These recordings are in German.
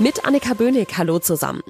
Mit Annika Böhnig, hallo zusammen.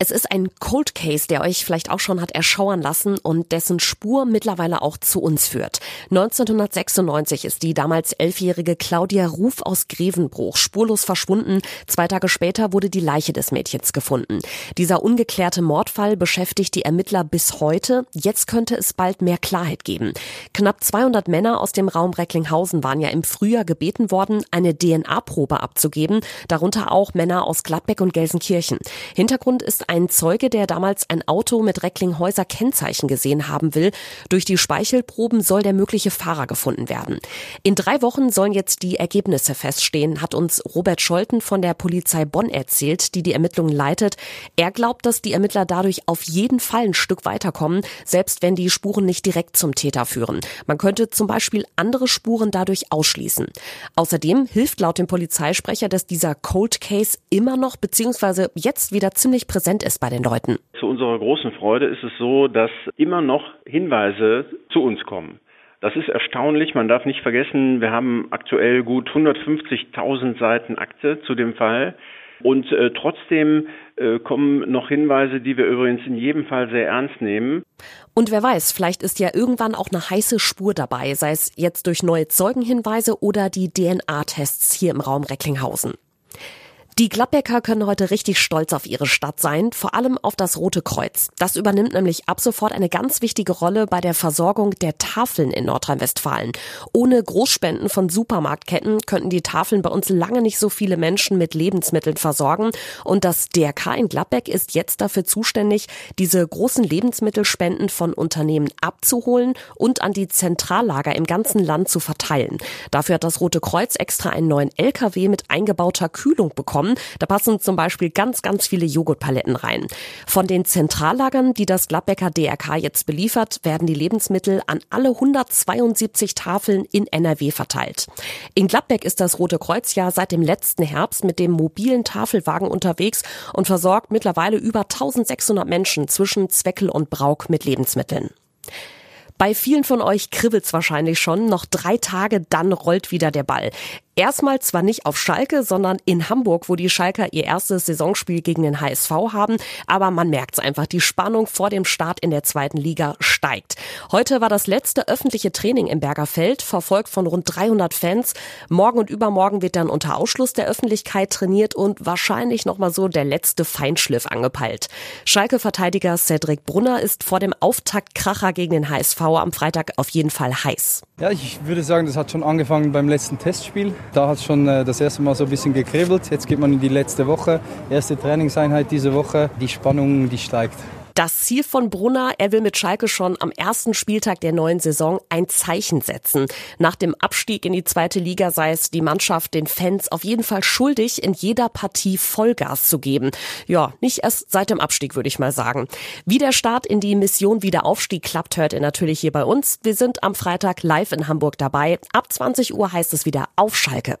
Es ist ein Cold Case, der euch vielleicht auch schon hat erschauern lassen und dessen Spur mittlerweile auch zu uns führt. 1996 ist die damals elfjährige Claudia Ruf aus Grevenbruch spurlos verschwunden. Zwei Tage später wurde die Leiche des Mädchens gefunden. Dieser ungeklärte Mordfall beschäftigt die Ermittler bis heute. Jetzt könnte es bald mehr Klarheit geben. Knapp 200 Männer aus dem Raum Recklinghausen waren ja im Frühjahr gebeten worden, eine DNA-Probe abzugeben, darunter auch Männer aus Gladbeck und Gelsenkirchen. Hintergrund ist ein Zeuge, der damals ein Auto mit Recklinghäuser Kennzeichen gesehen haben will. Durch die Speichelproben soll der mögliche Fahrer gefunden werden. In drei Wochen sollen jetzt die Ergebnisse feststehen, hat uns Robert Scholten von der Polizei Bonn erzählt, die die Ermittlungen leitet. Er glaubt, dass die Ermittler dadurch auf jeden Fall ein Stück weiterkommen, selbst wenn die Spuren nicht direkt zum Täter führen. Man könnte zum Beispiel andere Spuren dadurch ausschließen. Außerdem hilft laut dem Polizeisprecher, dass dieser Cold Case immer noch bzw. jetzt wieder ziemlich präsent ist bei den Leuten. Zu unserer großen Freude ist es so, dass immer noch Hinweise zu uns kommen. Das ist erstaunlich. Man darf nicht vergessen, wir haben aktuell gut 150.000 Seiten Akte zu dem Fall. Und äh, trotzdem äh, kommen noch Hinweise, die wir übrigens in jedem Fall sehr ernst nehmen. Und wer weiß, vielleicht ist ja irgendwann auch eine heiße Spur dabei, sei es jetzt durch neue Zeugenhinweise oder die DNA-Tests hier im Raum Recklinghausen. Die Gladbecker können heute richtig stolz auf ihre Stadt sein, vor allem auf das Rote Kreuz. Das übernimmt nämlich ab sofort eine ganz wichtige Rolle bei der Versorgung der Tafeln in Nordrhein-Westfalen. Ohne Großspenden von Supermarktketten könnten die Tafeln bei uns lange nicht so viele Menschen mit Lebensmitteln versorgen. Und das DRK in Gladbeck ist jetzt dafür zuständig, diese großen Lebensmittelspenden von Unternehmen abzuholen und an die Zentrallager im ganzen Land zu verteilen. Dafür hat das Rote Kreuz extra einen neuen LKW mit eingebauter Kühlung bekommen bekommen. Da passen zum Beispiel ganz, ganz viele Joghurtpaletten rein. Von den Zentrallagern, die das Gladbecker DRK jetzt beliefert, werden die Lebensmittel an alle 172 Tafeln in NRW verteilt. In Gladbeck ist das Rote Kreuz ja seit dem letzten Herbst mit dem mobilen Tafelwagen unterwegs und versorgt mittlerweile über 1600 Menschen zwischen Zweckel und Brauk mit Lebensmitteln. Bei vielen von euch kribbelt's wahrscheinlich schon. Noch drei Tage, dann rollt wieder der Ball. Erstmal zwar nicht auf Schalke, sondern in Hamburg, wo die Schalker ihr erstes Saisonspiel gegen den HSV haben. Aber man merkt's einfach, die Spannung vor dem Start in der zweiten Liga steigt. Heute war das letzte öffentliche Training im Bergerfeld, verfolgt von rund 300 Fans. Morgen und übermorgen wird dann unter Ausschluss der Öffentlichkeit trainiert und wahrscheinlich nochmal so der letzte Feinschliff angepeilt. Schalke-Verteidiger Cedric Brunner ist vor dem Auftaktkracher gegen den HSV am Freitag auf jeden Fall heiß. Ja, ich würde sagen, das hat schon angefangen beim letzten Testspiel. Da hat es schon äh, das erste Mal so ein bisschen gekribbelt. Jetzt geht man in die letzte Woche, erste Trainingseinheit diese Woche. Die Spannung, die steigt. Das Ziel von Brunner, er will mit Schalke schon am ersten Spieltag der neuen Saison ein Zeichen setzen. Nach dem Abstieg in die zweite Liga sei es die Mannschaft den Fans auf jeden Fall schuldig, in jeder Partie Vollgas zu geben. Ja, nicht erst seit dem Abstieg, würde ich mal sagen. Wie der Start in die Mission Wiederaufstieg klappt, hört ihr natürlich hier bei uns. Wir sind am Freitag live in Hamburg dabei. Ab 20 Uhr heißt es wieder auf Schalke.